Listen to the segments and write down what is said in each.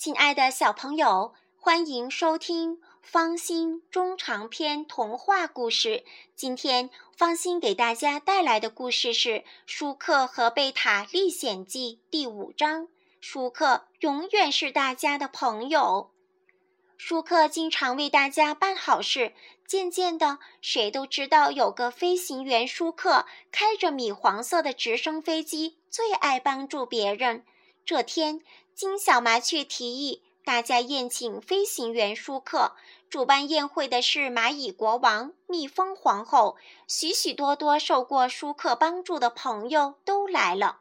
亲爱的小朋友，欢迎收听方心中长篇童话故事。今天方心给大家带来的故事是《舒克和贝塔历险记》第五章。舒克永远是大家的朋友。舒克经常为大家办好事，渐渐的，谁都知道有个飞行员舒克开着米黄色的直升飞机，最爱帮助别人。这天。金小麻雀提议大家宴请飞行员舒克。主办宴会的是蚂蚁国王、蜜蜂皇后，许许多多受过舒克帮助的朋友都来了。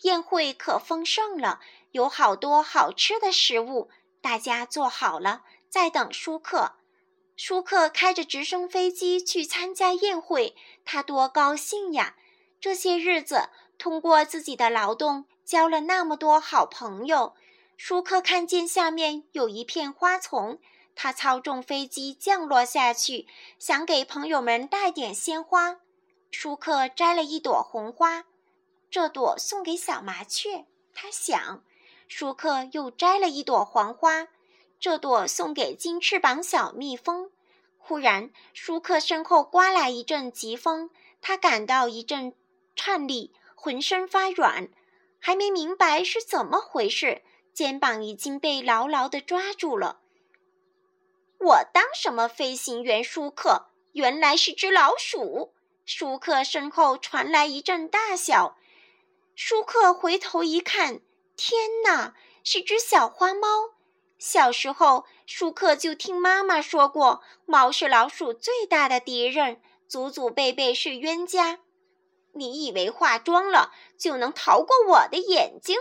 宴会可丰盛了，有好多好吃的食物。大家坐好了，在等舒克。舒克开着直升飞机去参加宴会，他多高兴呀！这些日子，通过自己的劳动。交了那么多好朋友，舒克看见下面有一片花丛，他操纵飞机降落下去，想给朋友们带点鲜花。舒克摘了一朵红花，这朵送给小麻雀。他想，舒克又摘了一朵黄花，这朵送给金翅膀小蜜蜂。忽然，舒克身后刮来一阵疾风，他感到一阵颤栗，浑身发软。还没明白是怎么回事，肩膀已经被牢牢地抓住了。我当什么飞行员？舒克，原来是只老鼠。舒克身后传来一阵大笑。舒克回头一看，天哪，是只小花猫。小时候，舒克就听妈妈说过，猫是老鼠最大的敌人，祖祖辈辈是冤家。你以为化妆了就能逃过我的眼睛？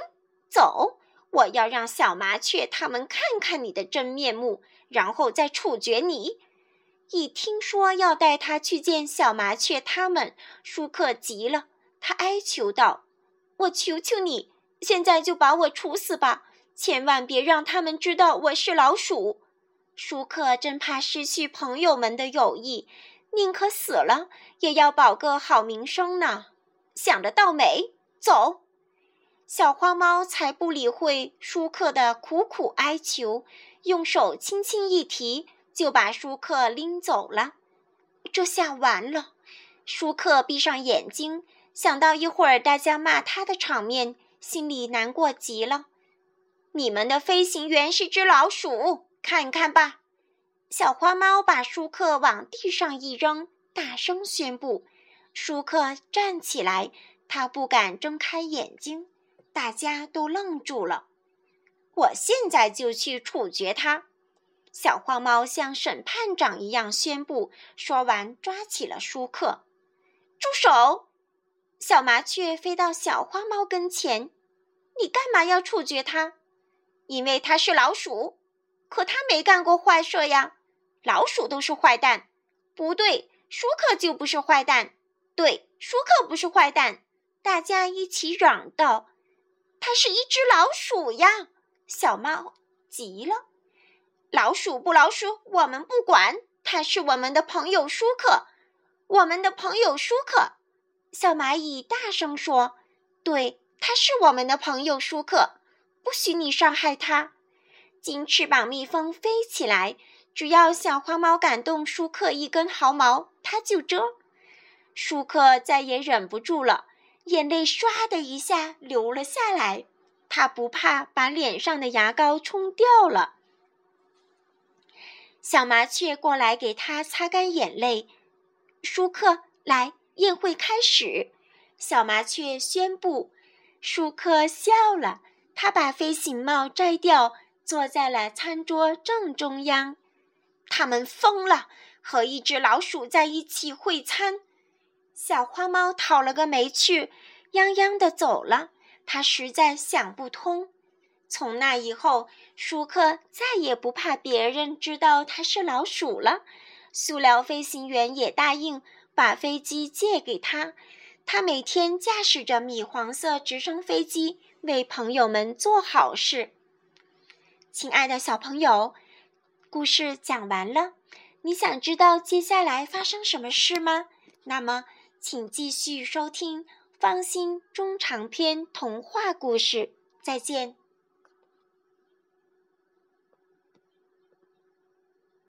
走，我要让小麻雀他们看看你的真面目，然后再处决你。一听说要带他去见小麻雀他们，舒克急了，他哀求道：“我求求你，现在就把我处死吧，千万别让他们知道我是老鼠。”舒克真怕失去朋友们的友谊。宁可死了，也要保个好名声呢。想得到没？走！小花猫才不理会舒克的苦苦哀求，用手轻轻一提，就把舒克拎走了。这下完了。舒克闭上眼睛，想到一会儿大家骂他的场面，心里难过极了。你们的飞行员是只老鼠，看看吧。小花猫把舒克往地上一扔，大声宣布：“舒克站起来！”他不敢睁开眼睛，大家都愣住了。我现在就去处决他！小花猫像审判长一样宣布。说完，抓起了舒克。住手！小麻雀飞到小花猫跟前：“你干嘛要处决他？因为他是老鼠。可他没干过坏事呀。”老鼠都是坏蛋，不对，舒克就不是坏蛋。对，舒克不是坏蛋。大家一起嚷道：“它是一只老鼠呀！”小猫急了：“老鼠不老鼠，我们不管。它是我们的朋友舒克，我们的朋友舒克。”小蚂蚁大声说：“对，它是我们的朋友舒克，不许你伤害它。”金翅膀蜜蜂飞起来。只要小花猫敢动舒克一根毫毛，它就蛰。舒克再也忍不住了，眼泪唰的一下流了下来。他不怕把脸上的牙膏冲掉了。小麻雀过来给他擦干眼泪。舒克，来，宴会开始。小麻雀宣布。舒克笑了，他把飞行帽摘掉，坐在了餐桌正中央。他们疯了，和一只老鼠在一起会餐。小花猫讨了个没趣，泱泱的走了。他实在想不通。从那以后，舒克再也不怕别人知道他是老鼠了。塑料飞行员也答应把飞机借给他。他每天驾驶着米黄色直升飞机，为朋友们做好事。亲爱的小朋友。故事讲完了，你想知道接下来发生什么事吗？那么，请继续收听方心中长篇童话故事。再见。